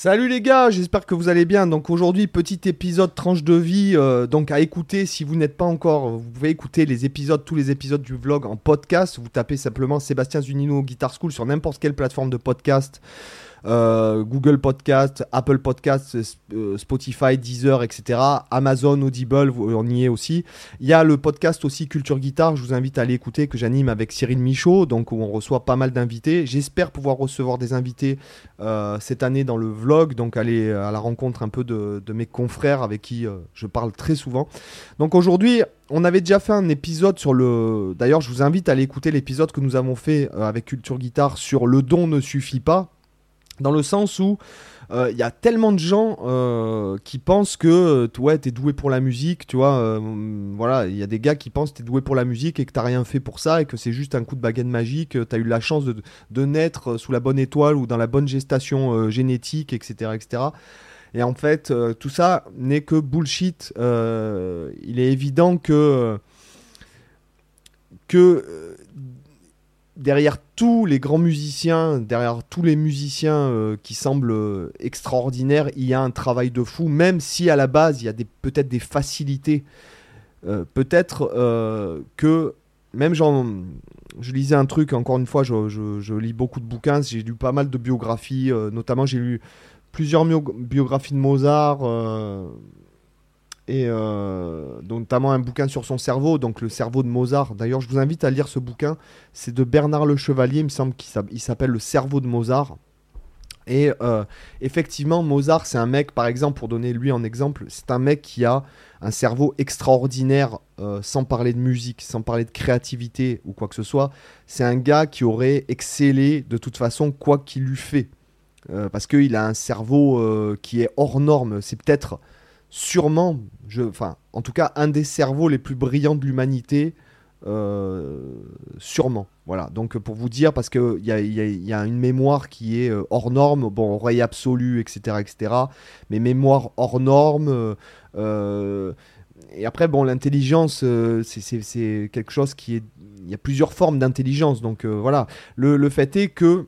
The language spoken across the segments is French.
Salut les gars, j'espère que vous allez bien. Donc aujourd'hui, petit épisode tranche de vie, euh, donc à écouter si vous n'êtes pas encore. Vous pouvez écouter les épisodes, tous les épisodes du vlog en podcast. Vous tapez simplement Sébastien Zunino Guitar School sur n'importe quelle plateforme de podcast. Euh, Google Podcast, Apple Podcast, euh, Spotify, Deezer, etc. Amazon, Audible, on y est aussi. Il y a le podcast aussi Culture Guitare, je vous invite à aller écouter, que j'anime avec Cyril Michaud, donc où on reçoit pas mal d'invités. J'espère pouvoir recevoir des invités euh, cette année dans le vlog, donc aller à la rencontre un peu de, mes confrères avec qui je parle très souvent. Donc aujourd'hui, on avait déjà fait un épisode sur le. D'ailleurs, je vous invite à aller écouter l'épisode que nous avons fait avec Culture Guitare sur le don ne suffit pas. Dans le sens où il euh, y a tellement de gens euh, qui pensent que ouais, tu es doué pour la musique, tu vois. Euh, voilà, il y a des gars qui pensent que tu es doué pour la musique et que tu rien fait pour ça et que c'est juste un coup de baguette magique, tu as eu la chance de, de, naître sous la bonne étoile ou dans la bonne gestation génétique, etc., etc. Et en fait, tout ça n'est que bullshit. il est évident que que derrière tous les grands musiciens, derrière tous les musiciens euh, qui semblent euh, extraordinaires, il y a un travail de fou, même si à la base il y a peut-être des facilités. Euh, peut-être que, même genre, je lisais un truc, encore une fois, je lis beaucoup de bouquins, j'ai lu pas mal de biographies, notamment j'ai lu plusieurs biographies de Mozart et euh, notamment un bouquin sur son cerveau, donc le cerveau de Mozart. D'ailleurs, je vous invite à lire ce bouquin. C'est de Bernard Le Chevalier, il me semble qu'il s'appelle Le cerveau de Mozart. Et euh, effectivement, Mozart, c'est un mec, par exemple, pour donner lui en exemple, c'est un mec qui a un cerveau extraordinaire, euh, sans parler de musique, sans parler de créativité ou quoi que ce soit. C'est un gars qui aurait excellé de toute façon, quoi qu'il eût fait. parce qu'il a un cerveau qui est hors norme. C'est peut-être sûrement, enfin, en tout cas, un des cerveaux les plus brillants de l'humanité. Euh, sûrement. Voilà, donc pour vous dire, parce qu'il y a, y, a, une mémoire qui est euh, hors norme, bon, oreille absolue, etc., etc., mais mémoire hors norme. Euh, et après, bon, l'intelligence, c'est quelque chose qui est. Il y a plusieurs formes d'intelligence, donc voilà. Le, fait est que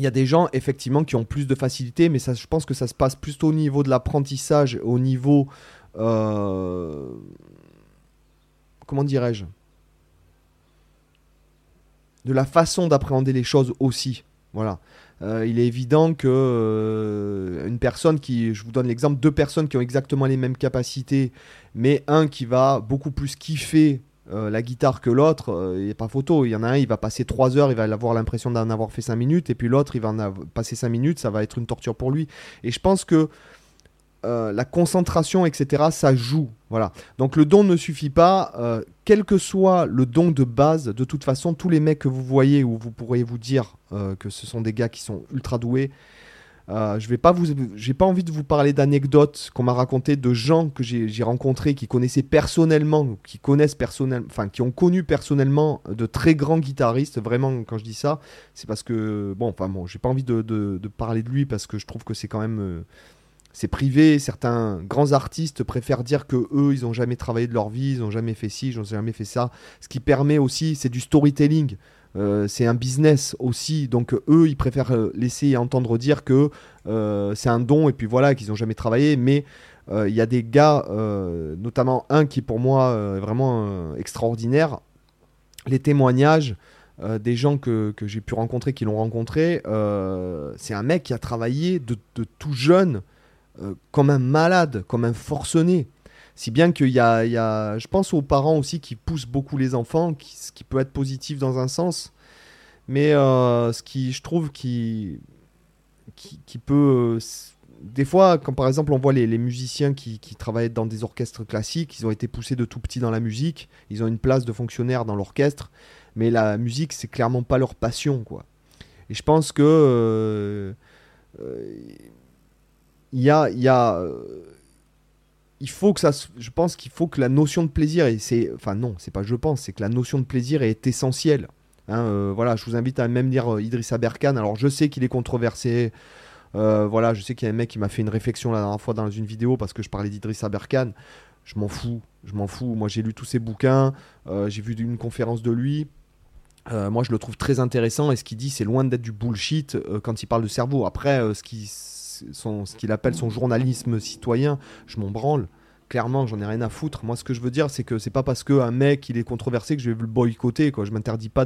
il y a des gens effectivement qui ont plus de facilité, mais ça, je pense que ça se passe plus au niveau de l'apprentissage, au niveau... Euh, comment dirais-je? De la façon d'appréhender les choses aussi. Voilà. Euh, il est évident que euh, une personne qui, je vous donne l'exemple, deux personnes qui ont exactement les mêmes capacités, mais un qui va beaucoup plus kiffer euh, la guitare que l'autre, euh, il n'y a pas photo. Il y en a un, il va passer 3 heures, il va avoir l'impression d'en avoir fait 5 minutes, et puis l'autre, il va en passer 5 minutes, ça va être une torture pour lui. Et je pense que euh, la concentration, etc., ça joue. Voilà. Donc le don ne suffit pas. quel que soit le don de base, de toute façon, tous les mecs que vous voyez, ou vous pourriez vous dire que ce sont des gars qui sont ultra doués, euh, je vais pas vous, j'ai pas envie de vous parler d'anecdotes qu'on m'a racontées de gens que j'ai rencontrés qui connaissaient personnellement, qui connaissent enfin qui ont connu personnellement de très grands guitaristes. Vraiment, quand je dis ça, c'est parce que bon, enfin bon, j'ai pas envie de, de, parler de lui parce que je trouve que c'est quand même euh, c'est privé. Certains grands artistes préfèrent dire que eux, ils ont jamais travaillé de leur vie, ils ont jamais fait ci, ils ont jamais fait ça. Ce qui permet aussi, c'est du storytelling. Euh, c'est un business aussi, donc eux, ils préfèrent euh, laisser entendre dire que euh, c'est un don et puis voilà, qu'ils n'ont jamais travaillé. Mais il y a des gars, notamment un qui pour moi est vraiment extraordinaire. Les témoignages des gens que, j'ai pu rencontrer, qui l'ont rencontré, c'est un mec qui a travaillé de tout jeune comme un malade, comme un forcené. Si bien qu'il y, y a, je pense aux parents aussi qui poussent beaucoup les enfants, ce qui peut être positif dans un sens. Mais euh, ce qui, je trouve, qui, qui, peut. des fois, quand par exemple on voit les, musiciens qui, qui, travaillent dans des orchestres classiques, ils ont été poussés de tout petit dans la musique, ils ont une place de fonctionnaire dans l'orchestre, mais la musique, c'est clairement pas leur passion, quoi. Et je pense que. Euh, euh, il y a. Y a il faut que ça, je pense qu'il faut que la notion de plaisir, et c'est, enfin non, c'est pas je pense, c'est que la notion de plaisir est essentielle. Hein, euh, voilà, je vous invite à même lire euh, Idriss Aberkan. Alors je sais qu'il est controversé. Euh, voilà, je sais qu'il y a un mec qui m'a fait une réflexion la dernière fois dans une vidéo parce que je parlais d'Idriss Aberkan. Je m'en fous, je m'en fous. Moi j'ai lu tous ses bouquins, j'ai vu une conférence de lui. moi je le trouve très intéressant et ce qu'il dit c'est loin d'être du bullshit quand il parle de cerveau. Après, ce qui ce qu'il appelle son journalisme citoyen, je m'en branle clairement, j'en ai rien à foutre. Moi, ce que je veux dire, c'est que c'est pas parce qu'un mec il est controversé que je vais le boycotter. Je m'interdis pas,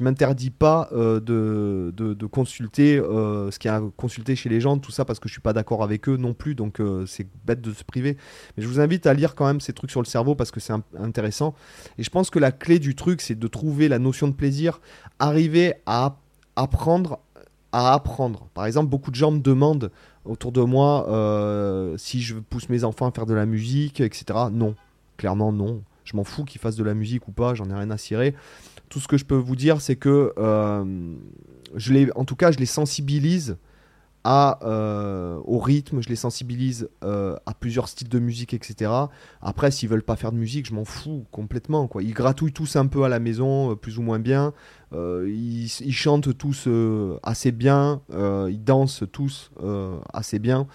m'interdis pas euh, de, de, consulter euh, ce qu'il y a à consulter chez les gens, tout ça parce que je suis pas d'accord avec eux non plus. Donc euh, c'est bête de se priver. Mais je vous invite à lire quand même ces trucs sur le cerveau parce que c'est intéressant. Et je pense que la clé du truc, c'est de trouver la notion de plaisir, arriver à apprendre à apprendre. Par exemple, beaucoup de gens me demandent autour de moi euh, si je pousse mes enfants à faire de la musique, etc. Non, clairement non. Je m'en fous qu'ils fassent de la musique ou pas, j'en ai rien à cirer. Tout ce que je peux vous dire, c'est que euh, je les, en tout cas, je les sensibilise euh, au rythme, je les sensibilise euh, à plusieurs styles de musique, etc. Après, s'ils veulent pas faire de musique, je m'en fous complètement. Quoi. Ils gratouillent tous un peu à la maison, euh, plus ou moins bien. Ils, chantent tous assez bien. ils dansent tous assez bien.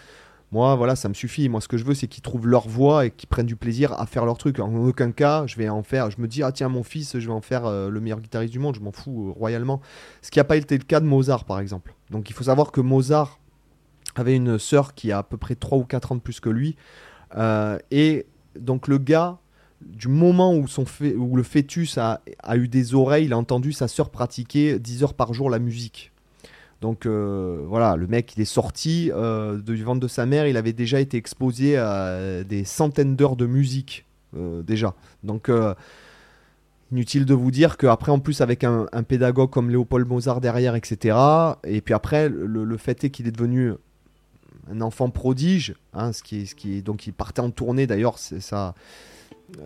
Moi, voilà, ça me suffit. Moi, ce que je veux, c'est qu'ils trouvent leur voix et qu'ils prennent du plaisir à faire leur truc. En aucun cas, je vais en faire. Je me dis, ah tiens, mon fils, je vais en faire le meilleur guitariste du monde. Je m'en fous royalement. Ce qui n'a pas été le cas de Mozart, par exemple. Donc, il faut savoir que Mozart, avait une sœur qui a à peu près 3 ou 4 ans de plus que lui. Euh, et donc le gars, du moment où, son le fœtus a, eu des oreilles, il a entendu sa sœur pratiquer 10 heures par jour la musique. Donc euh, voilà, le mec, il est sorti euh, du ventre de sa mère, il avait déjà été exposé à des centaines d'heures de musique, déjà. Donc inutile de vous dire qu'après, en plus, avec un, pédagogue comme Léopold Mozart derrière, etc., et puis après, le fait est qu'il est devenu un enfant prodige, hein, qui donc il partait en tournée d'ailleurs, ça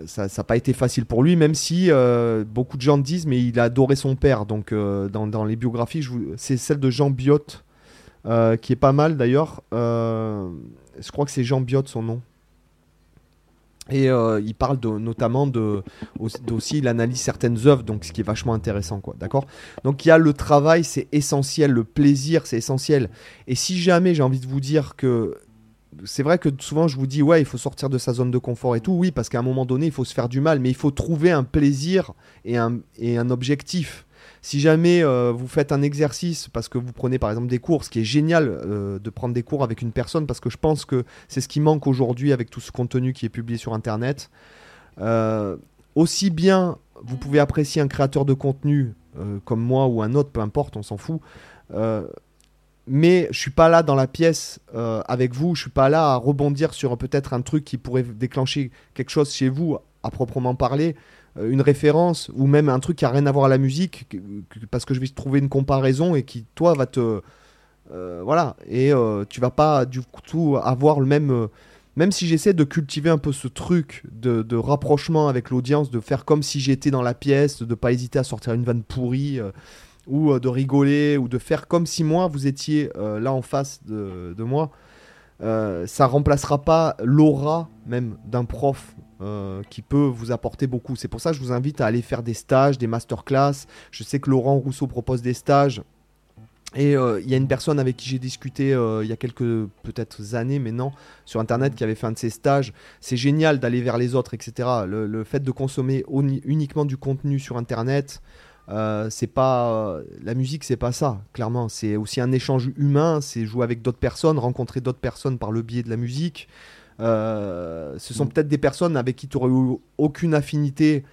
ça n'a pas été facile pour lui, même si euh, beaucoup de gens disent, mais il a adoré son père. Donc, euh, dans, les biographies, c'est celle de Jean Biot, euh, qui est pas mal d'ailleurs. je crois que c'est Jean Biot son nom. Et euh, il parle notamment de, aussi, il certaines œuvres, donc ce qui est vachement intéressant, quoi. D'accord? Donc il y a le travail, c'est essentiel, le plaisir, c'est essentiel. Et si jamais j'ai envie de vous dire que c'est vrai que souvent je vous dis ouais il faut sortir de sa zone de confort et tout oui parce qu'à un moment donné il faut se faire du mal mais il faut trouver un plaisir et un, et un objectif si jamais euh, vous faites un exercice parce que vous prenez par exemple des cours, ce qui est génial euh, de prendre des cours avec une personne parce que je pense que c'est ce qui manque aujourd'hui avec tout ce contenu qui est publié sur Internet. Euh, aussi bien vous pouvez apprécier un créateur de contenu comme moi ou un autre, peu importe, on s'en fout. mais je suis pas là dans la pièce avec vous, je suis pas là à rebondir sur peut-être un truc qui pourrait déclencher quelque chose chez vous à proprement parler. Euh, une référence ou même un truc qui a rien à voir à la musique parce que je vais trouver une comparaison et qui toi va te euh, voilà. Et euh, tu vas pas du tout avoir le même même si j'essaie de cultiver un peu ce truc de, rapprochement avec l'audience de faire comme si j'étais dans la pièce de pas hésiter à sortir une vanne pourrie ou de rigoler ou de faire comme si moi vous étiez là en face de, de moi ça remplacera pas l'aura même d'un prof euh, qui peut vous apporter beaucoup. C'est pour ça que je vous invite à aller faire des stages, des masterclass. Je sais que Laurent Rousseau propose des stages. Et euh, il y a une personne avec qui j'ai discuté euh, il y a quelques peut-être années maintenant sur internet qui avait fait un de ces stages. C'est génial d'aller vers les autres, etc. Le, fait de consommer uniquement du contenu sur internet, c'est pas la musique, c'est pas ça. Clairement, c'est aussi un échange humain. C'est jouer avec d'autres personnes, rencontrer d'autres personnes par le biais de la musique. Euh, ce sont peut-être des personnes avec qui tu aurais eu aucune affinité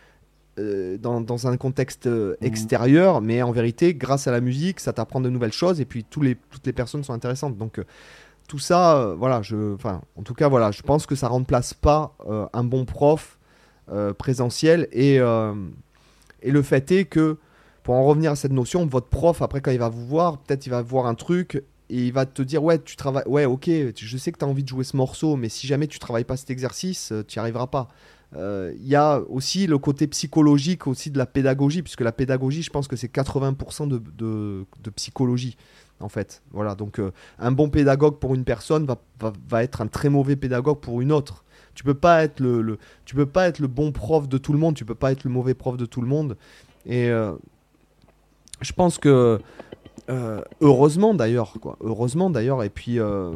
euh, dans, un contexte euh, mmh. extérieur, mais en vérité, grâce à la musique, ça t'apprend de nouvelles choses et puis tous les, toutes les personnes sont intéressantes. Donc tout ça, voilà, je, en tout cas, voilà, je pense que ça remplace pas un bon prof présentiel et, et le fait est que pour en revenir à cette notion, votre prof, après, quand il va vous voir, peut-être il va voir un truc et il va te dire ouais tu travailles ouais ok je sais que tu as envie de jouer ce morceau mais si jamais tu travailles pas cet exercice euh, tu n'y arriveras pas. Euh, il y a aussi le côté psychologique aussi de la pédagogie puisque la pédagogie je pense que c'est 80% de, psychologie en fait. Voilà donc euh, un bon pédagogue pour une personne va, être un très mauvais pédagogue pour une autre tu peux pas être le, le, tu peux pas être le bon prof de tout le monde tu peux pas être le mauvais prof de tout le monde et je pense que euh, heureusement d'ailleurs, quoi. Heureusement d'ailleurs. Et puis, euh,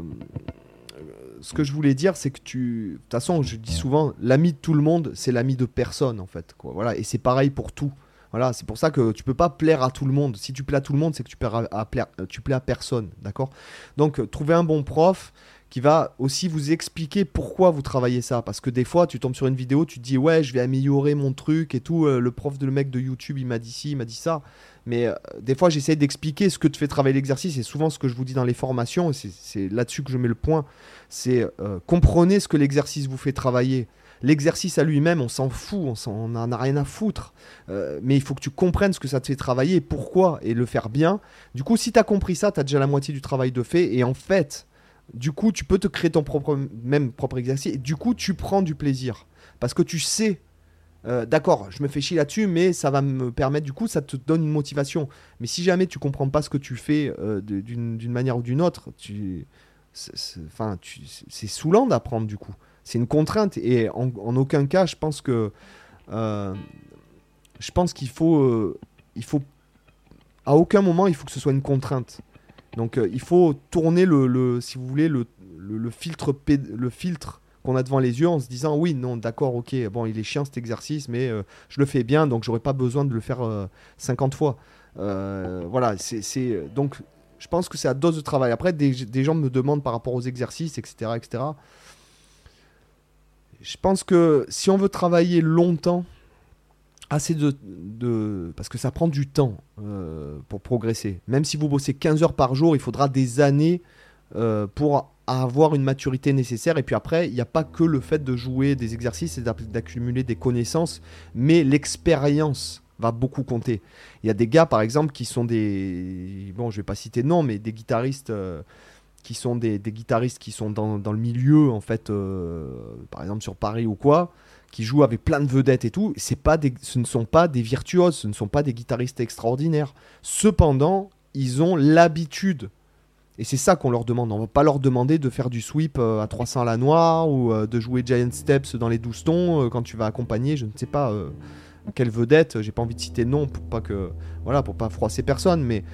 ce que je voulais dire, c'est que tu. De toute façon, je dis souvent, l'ami de tout le monde, c'est l'ami de personne, en fait. Quoi. Voilà. Et c'est pareil pour tout. Voilà, c'est pour ça que tu peux pas plaire à tout le monde. Si tu plais à tout le monde, c'est que tu plais à, tu plais à personne, d'accord? Donc, euh, trouver un bon prof qui va aussi vous expliquer pourquoi vous travaillez ça. Parce que des fois, tu tombes sur une vidéo, tu te dis ouais, je vais améliorer mon truc et tout. Euh, le prof de le mec de YouTube, il m'a dit ci, il m'a dit ça. Mais euh, des fois, j'essaie d'expliquer ce que te fait travailler l'exercice. Et souvent, ce que je vous dis dans les formations, c'est là-dessus que je mets le point, c'est comprenez ce que l'exercice vous fait travailler. L'exercice à lui-même, on s'en fout, on n'en a rien à foutre. Euh, mais il faut que tu comprennes ce que ça te fait travailler, pourquoi, et le faire bien. Du coup, si tu as compris ça, tu as déjà la moitié du travail de fait. Et en fait, du coup, tu peux te créer ton propre, même propre exercice. Et du coup, tu prends du plaisir. Parce que tu sais euh, d'accord, je me fais chier là-dessus, mais ça va me permettre, du coup, ça te donne une motivation. Mais si jamais tu comprends pas ce que tu fais euh, d'une manière ou d'une autre, tu, c'est saoulant d'apprendre du coup c'est une contrainte et en, aucun cas je pense que euh, je pense qu'il faut il faut à aucun moment il faut que ce soit une contrainte donc euh, il faut tourner le, si vous voulez le, le, filtre le filtre qu'on a devant les yeux en se disant oui non d'accord ok bon il est chiant cet exercice mais je le fais bien donc j'aurais pas besoin de le faire 50 fois. Voilà c'est donc je pense que c'est à dose de travail. Après des, des gens me demandent par rapport aux exercices etc etc je pense que si on veut travailler longtemps, assez de, parce que ça prend du temps euh, pour progresser. Même si vous bossez 15 heures par jour, il faudra des années euh, pour avoir une maturité nécessaire. Et puis après, il n'y a pas que le fait de jouer des exercices et d'accumuler des connaissances, mais l'expérience va beaucoup compter. Il y a des gars, par exemple, qui sont des... Bon, je vais pas citer de nom, mais des guitaristes... Euh, qui sont des, guitaristes qui sont dans, le milieu, en fait, par exemple sur Paris ou quoi, qui jouent avec plein de vedettes et tout. C'est pas ce ne sont pas des virtuoses, ce ne sont pas des guitaristes extraordinaires. Cependant, ils ont l'habitude. Et c'est ça qu'on leur demande. On va pas leur demander de faire du sweep euh, à 300 à la noire ou euh, de jouer Giant Steps dans les 12 tons quand tu vas accompagner, je ne sais pas quelle vedette. J'ai pas envie de citer de nom pour pas que, voilà, pour pas froisser personne, mais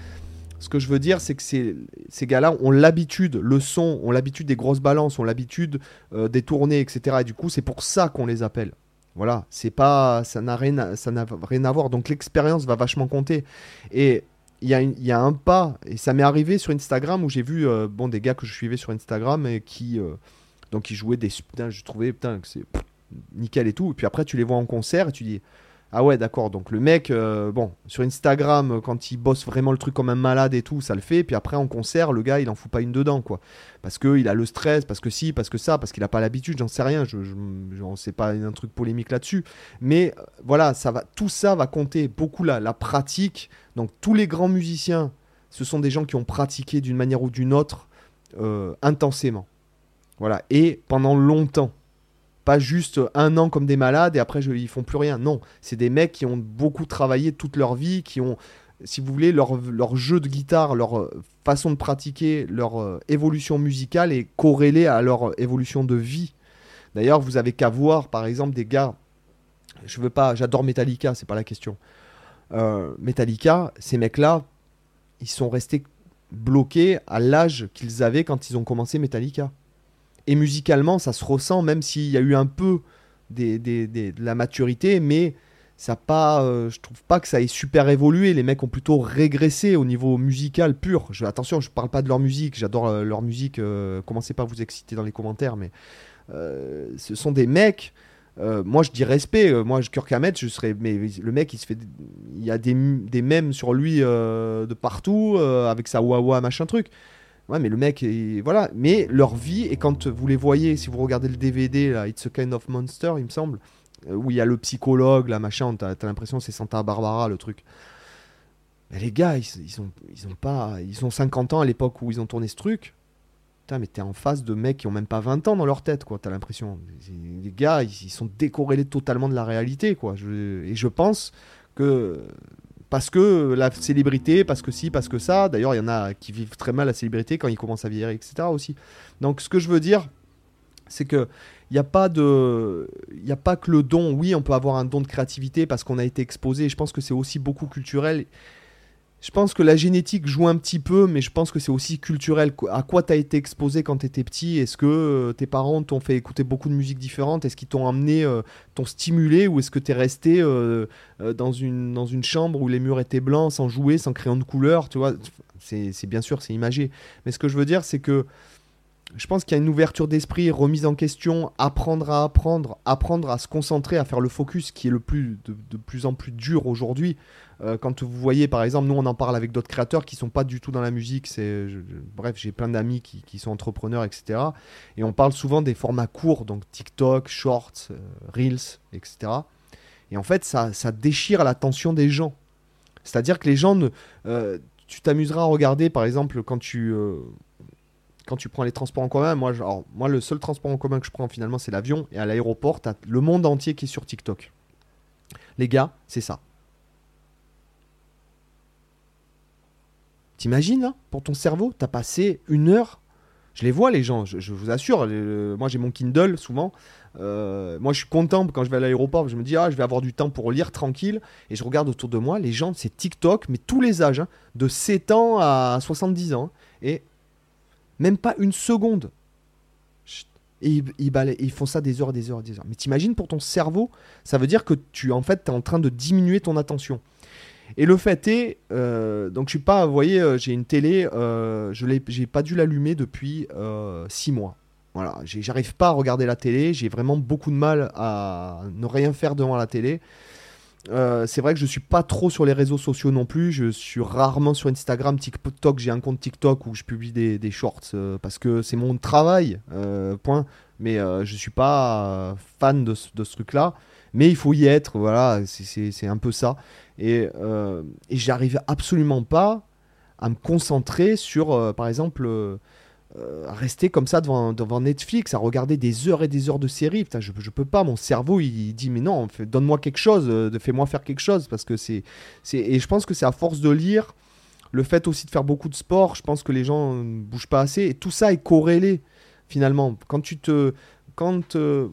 ce que je veux dire, c'est que ces, gars-là ont l'habitude, le son, ont l'habitude des grosses balances, ont l'habitude euh, des tournées, etc. Et du coup, c'est pour ça qu'on les appelle. Voilà, c'est pas, ça n'a rien, ça n'a rien à voir. Donc l'expérience va vachement compter. Et il y, a y a un pas, et ça m'est arrivé sur Instagram où j'ai vu euh, bon des gars que je suivais sur Instagram et qui euh, donc ils jouaient des putain, je trouvais putain que c'est nickel et tout. Et puis après tu les vois en concert et tu dis ah ouais, d'accord. Donc le mec, euh, bon, sur Instagram, quand il bosse vraiment le truc comme un malade et tout, ça le fait. Puis après, en concert, le gars, il en fout pas une dedans, quoi. Parce qu'il a le stress, parce que si, parce que ça, parce qu'il a pas l'habitude, j'en sais rien. Je, je, sais pas un truc polémique là-dessus. Mais euh, voilà, ça va, tout ça va compter beaucoup là. La pratique. Donc tous les grands musiciens, ce sont des gens qui ont pratiqué d'une manière ou d'une autre euh, intensément. Voilà. Et pendant longtemps. Pas juste un an comme des malades et après je, ils font plus rien. Non, c'est des mecs qui ont beaucoup travaillé toute leur vie, qui ont, si vous voulez, leur, leur jeu de guitare, leur euh, façon de pratiquer, leur euh, évolution musicale est corrélée à leur euh, évolution de vie. D'ailleurs, vous avez qu'à voir, par exemple, des gars. Je veux pas, j'adore Metallica, c'est pas la question. Metallica, ces mecs-là, ils sont restés bloqués à l'âge qu'ils avaient quand ils ont commencé Metallica. Et musicalement, ça se ressent, même s'il y a eu un peu de la maturité, mais ça pas, euh, je trouve pas que ça ait super évolué. Les mecs ont plutôt régressé au niveau musical pur. Attention, je parle pas de leur musique, j'adore euh, leur musique. Euh, commencez pas à vous exciter dans les commentaires, mais ce sont des mecs. moi, je dis respect. moi, Kirk Hammett, je serais. Mais le mec, il se fait. Il y a des, des mèmes sur lui de partout, avec sa wawa, machin truc. Ouais, mais le mec, voilà. Mais leur vie, et quand vous les voyez, si vous regardez le DVD, là, It's a Kind of Monster, il me semble, euh, où il y a le psychologue, là, machin, t'as as, l'impression c'est Santa Barbara, le truc. Mais les gars, ils, ils, ont, ils ont pas. Ils ont 50 ans à l'époque où ils ont tourné ce truc. Putain, mais t'es en face de mecs qui ont même pas 20 ans dans leur tête, quoi, t'as l'impression. Les gars, ils, sont décorrélés totalement de la réalité, quoi. et je pense que parce que la célébrité, parce que si, parce que ça. D'ailleurs, il y en a qui vivent très mal la célébrité quand ils commencent à vieillir, etc. aussi. Donc, ce que je veux dire, c'est que il n'y a pas de il a pas que le don oui on peut avoir un don de créativité parce qu'on a été exposé je pense que c'est aussi beaucoup culturel je pense que la génétique joue un petit peu, mais je pense que c'est aussi culturel. À quoi t'as été exposé quand t'étais petit? Est-ce que euh, tes parents t'ont fait écouter beaucoup de musique différente? Est-ce qu'ils t'ont amené, euh, t'ont stimulé? Ou est-ce que t'es resté euh, dans, une, chambre où les murs étaient blancs, sans jouer, sans crayon de couleur? Tu c'est bien sûr, c'est imagé. Mais ce que je veux dire, c'est que je pense qu'il y a une ouverture d'esprit, remise en question, apprendre à apprendre, apprendre à se concentrer, à faire le focus qui est le plus de, plus en plus dur aujourd'hui. Euh, quand vous voyez, par exemple, nous on en parle avec d'autres créateurs qui sont pas du tout dans la musique. C'est, bref, j'ai plein d'amis qui, sont entrepreneurs, etc. Et on parle souvent des formats courts, donc TikTok, Shorts, euh, Reels, etc. Et en fait, ça, ça déchire l'attention des gens. C'est-à-dire que les gens euh, tu t'amuseras à regarder, par exemple, quand tu quand tu prends les transports en commun, moi, moi, le seul transport en commun que je prends finalement, c'est l'avion. Et à l'aéroport, tu as le monde entier qui est sur TikTok. Les gars, c'est ça. T'imagines, pour ton cerveau, t'as passé une heure. Je les vois, les gens, je, vous assure. moi, j'ai mon Kindle souvent. Euh, moi, je suis content quand je vais à l'aéroport. Je me dis, ah, je vais avoir du temps pour lire tranquille. Et je regarde autour de moi, les gens, c'est TikTok, mais tous les âges, hein, de 7 ans à 70 ans. Et même pas une seconde. Et ils, font ça des heures et des heures et des heures. Mais t'imagines pour ton cerveau, ça veut dire que tu en fait es en train de diminuer ton attention. Et le fait est, euh, donc je suis pas, vous voyez, euh, j'ai une télé, euh, je j'ai pas dû l'allumer depuis 6 mois. Voilà, j'arrive pas à regarder la télé, j'ai vraiment beaucoup de mal à ne rien faire devant la télé. Euh, c'est vrai que je suis pas trop sur les réseaux sociaux non plus. Je suis rarement sur Instagram, TikTok. J'ai un compte TikTok où je publie des, shorts euh, parce que c'est mon travail. Euh, point. Mais je suis pas fan de, ce truc-là. Mais il faut y être. Voilà, c'est un peu ça. Et, et j'arrive absolument pas à me concentrer sur, par exemple euh, rester comme ça devant, devant, Netflix, à regarder des heures et des heures de séries. Putain, je, je peux pas, mon cerveau il, dit mais non, donne-moi quelque chose, euh, fais-moi faire quelque chose parce que c'est, et je pense que c'est à force de lire, le fait aussi de faire beaucoup de sport, je pense que les gens ne bougent pas assez et tout ça est corrélé finalement. Quand tu te, quand euh,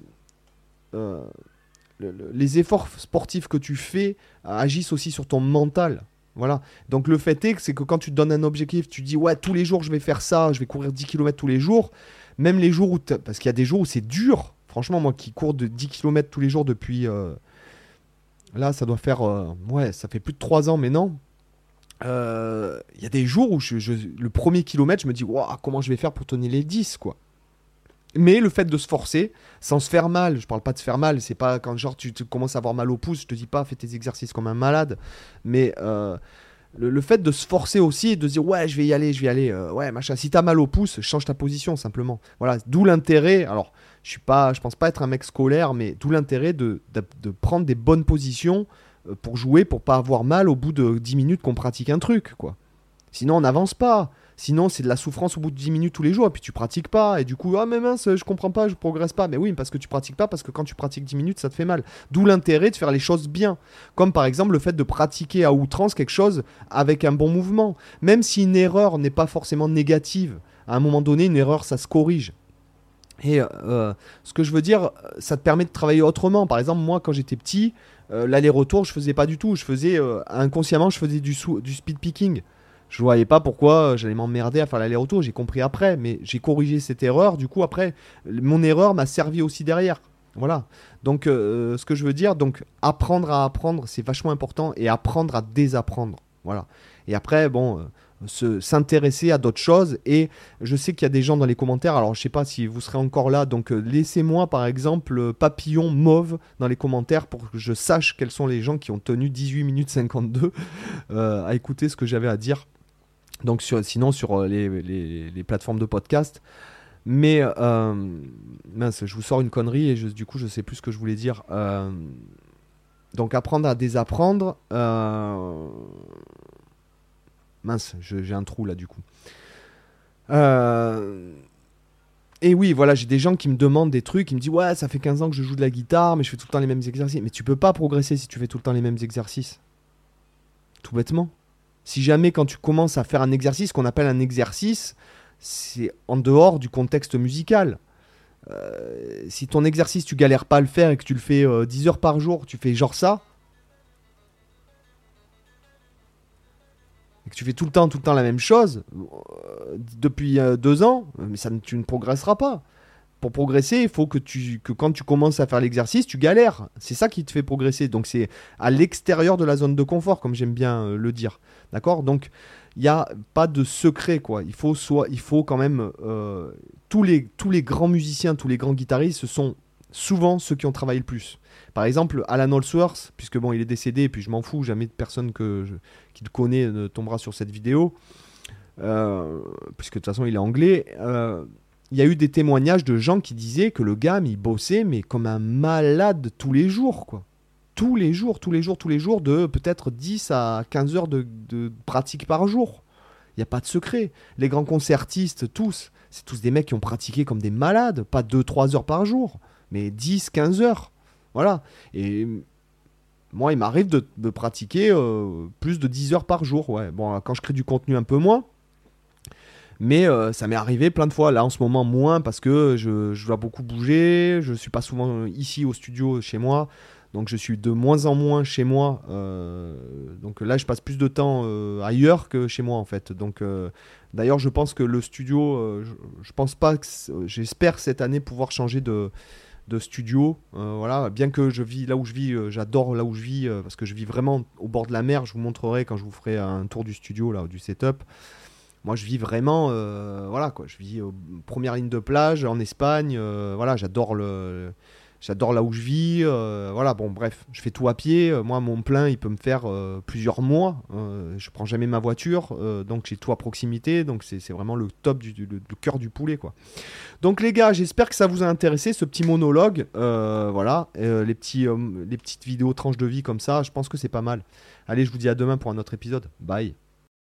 les efforts sportifs que tu fais agissent aussi sur ton mental. Voilà. Donc le fait est que c'est que quand tu te donnes un objectif, tu dis ouais tous les jours je vais faire ça, je vais courir 10 km tous les jours, même les jours où parce qu'il y a des jours où c'est dur. Franchement moi qui cours de 10 km tous les jours depuis euh, là ça doit faire euh, ouais ça fait plus de 3 ans mais non. Euh, il y a des jours où je, le premier kilomètre je me dis waouh comment je vais faire pour tenir les 10 quoi. Mais le fait de se forcer, sans se faire mal, je parle pas de se faire mal, c'est pas quand genre tu, commences à avoir mal au pouce, je te dis pas fais tes exercices comme un malade, mais euh, le, fait de se forcer aussi de se dire ouais je vais y aller, je vais y aller, euh, ouais machin, si t'as mal au pouce, change ta position simplement. Voilà, d'où l'intérêt, alors je suis pas, je pense pas être un mec scolaire, mais d'où l'intérêt de, de, prendre des bonnes positions euh, pour jouer, pour pas avoir mal au bout de 10 minutes qu'on pratique un truc, quoi. Sinon on n'avance pas. Sinon, c'est de la souffrance au bout de 10 minutes tous les jours, et puis tu pratiques pas, et du coup, ah, mais mince, je comprends pas, je progresse pas. Mais oui, parce que tu pratiques pas, parce que quand tu pratiques 10 minutes, ça te fait mal. D'où l'intérêt de faire les choses bien. Comme par exemple le fait de pratiquer à outrance quelque chose avec un bon mouvement. Même si une erreur n'est pas forcément négative, à un moment donné, une erreur, ça se corrige. Et euh, ce que je veux dire, ça te permet de travailler autrement. Par exemple, moi, quand j'étais petit, euh, l'aller-retour, je faisais pas du tout. Je faisais euh, inconsciemment, je faisais du, du speed picking. Je voyais pas pourquoi j'allais m'emmerder à faire l'aller-retour. J'ai compris après, mais j'ai corrigé cette erreur. Du coup, après, mon erreur m'a servi aussi derrière. Voilà. Donc, euh, ce que je veux dire, donc apprendre à apprendre, c'est vachement important, et apprendre à désapprendre. Voilà. Et après, bon, euh, s'intéresser à d'autres choses. Et je sais qu'il y a des gens dans les commentaires. Alors, je sais pas si vous serez encore là. Donc, euh, laissez-moi, par exemple, papillon mauve dans les commentaires pour que je sache quels sont les gens qui ont tenu 18 minutes 52 à écouter ce que j'avais à dire. Donc sinon sur euh, les, plateformes de podcast. Mais euh, mince, je vous sors une connerie et du coup je sais plus ce que je voulais dire. Euh, donc apprendre à désapprendre. Mince, j'ai un trou là du coup. Et oui, voilà, j'ai des gens qui me demandent des trucs, qui me disent Ouais, ça fait 15 ans que je joue de la guitare, mais je fais tout le temps les mêmes exercices. Mais tu peux pas progresser si tu fais tout le temps les mêmes exercices. Tout bêtement. Si jamais quand tu commences à faire un exercice qu'on appelle un exercice, c'est en dehors du contexte musical. Euh, si ton exercice tu galères pas à le faire et que tu le fais 10 euh, heures par jour, tu fais genre ça. et que tu fais tout le temps, tout le temps la même chose depuis deux ans, mais ça, tu ne progresseras pas pour progresser, il faut que, tu, que quand tu commences à faire l'exercice, tu galères. C'est ça qui te fait progresser. Donc c'est à l'extérieur de la zone de confort, comme j'aime bien euh, le dire. D'accord? Donc il n'y a pas de secret, quoi. Il faut, soit, il faut quand même... Euh, tous, les, tous les grands musiciens, tous les grands guitaristes, ce sont souvent ceux qui ont travaillé le plus. Par exemple, Alan Holsworth, puisque bon, il est décédé, et puis je m'en fous, jamais de personne que qui le connaît ne tombera sur cette vidéo, euh, puisque de toute façon il est anglais il y a eu des témoignages de gens qui disaient que le gars, il bossait, mais comme un malade tous les jours, quoi. Tous les jours, tous les jours, tous les jours, de peut-être 10 à 15 heures de, pratique par jour. Il n'y a pas de secret. Les grands concertistes, tous, c'est tous des mecs qui ont pratiqué comme des malades, pas 2-3 heures par jour, mais 10, 15 heures. Voilà. Et moi, il m'arrive de, pratiquer euh, plus de 10 heures par jour. Bon, quand je crée du contenu un peu moins, mais euh, ça m'est arrivé plein de fois. Là, en ce moment, moins parce que je, dois beaucoup bouger. Je suis pas souvent ici au studio chez moi. Donc, je suis de moins en moins chez moi. Euh, donc là, je passe plus de temps euh, ailleurs que chez moi, en fait. Donc, d'ailleurs, je pense que le studio, je, pense pas que. J'espère cette année pouvoir changer de de studio. voilà, bien que je vis là où je vis, j'adore là où je vis parce que je vis vraiment au bord de la mer. Je vous montrerai quand je vous ferai un tour du studio là, du setup. Moi, je vis vraiment, euh, voilà quoi. Je vis aux premières lignes de plage en Espagne. Euh, voilà, j'adore le, j'adore là où je vis. Euh, voilà, bon, bref, je fais tout à pied. Moi, mon plein, il peut me faire plusieurs mois. je prends jamais ma voiture, donc j'ai tout à proximité. Donc c'est vraiment le top du, cœur du poulet, quoi. Donc les gars, j'espère que ça vous a intéressé ce petit monologue. voilà, les petits, les petites vidéos tranches de vie comme ça. Je pense que c'est pas mal. Allez, je vous dis à demain pour un autre épisode. Bye.